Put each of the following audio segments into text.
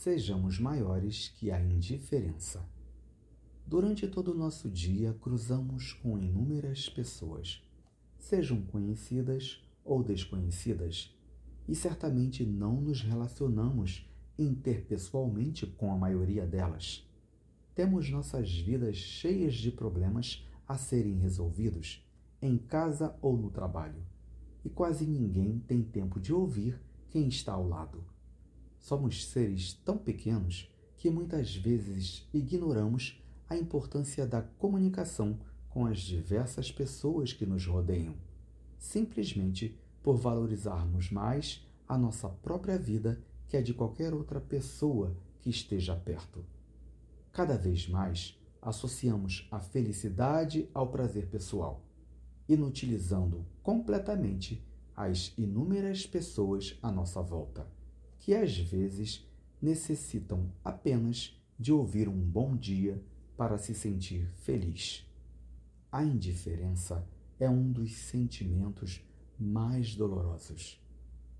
sejamos maiores que a indiferença. Durante todo o nosso dia, cruzamos com inúmeras pessoas, sejam conhecidas ou desconhecidas, e certamente não nos relacionamos interpessoalmente com a maioria delas. Temos nossas vidas cheias de problemas a serem resolvidos, em casa ou no trabalho, e quase ninguém tem tempo de ouvir quem está ao lado. Somos seres tão pequenos que muitas vezes ignoramos a importância da comunicação com as diversas pessoas que nos rodeiam, simplesmente por valorizarmos mais a nossa própria vida que a de qualquer outra pessoa que esteja perto. Cada vez mais associamos a felicidade ao prazer pessoal, inutilizando completamente as inúmeras pessoas à nossa volta que às vezes necessitam apenas de ouvir um bom dia para se sentir feliz. A indiferença é um dos sentimentos mais dolorosos.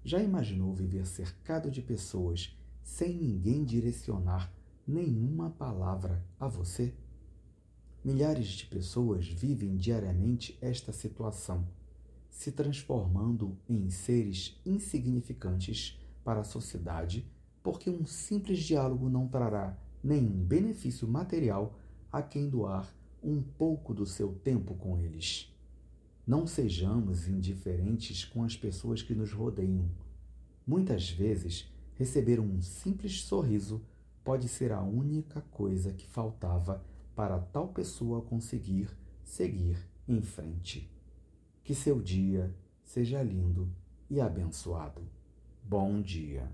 Já imaginou viver cercado de pessoas sem ninguém direcionar nenhuma palavra a você? Milhares de pessoas vivem diariamente esta situação, se transformando em seres insignificantes para a sociedade, porque um simples diálogo não trará nenhum benefício material a quem doar um pouco do seu tempo com eles. Não sejamos indiferentes com as pessoas que nos rodeiam. Muitas vezes, receber um simples sorriso pode ser a única coisa que faltava para tal pessoa conseguir seguir em frente. Que seu dia seja lindo e abençoado. Bom dia.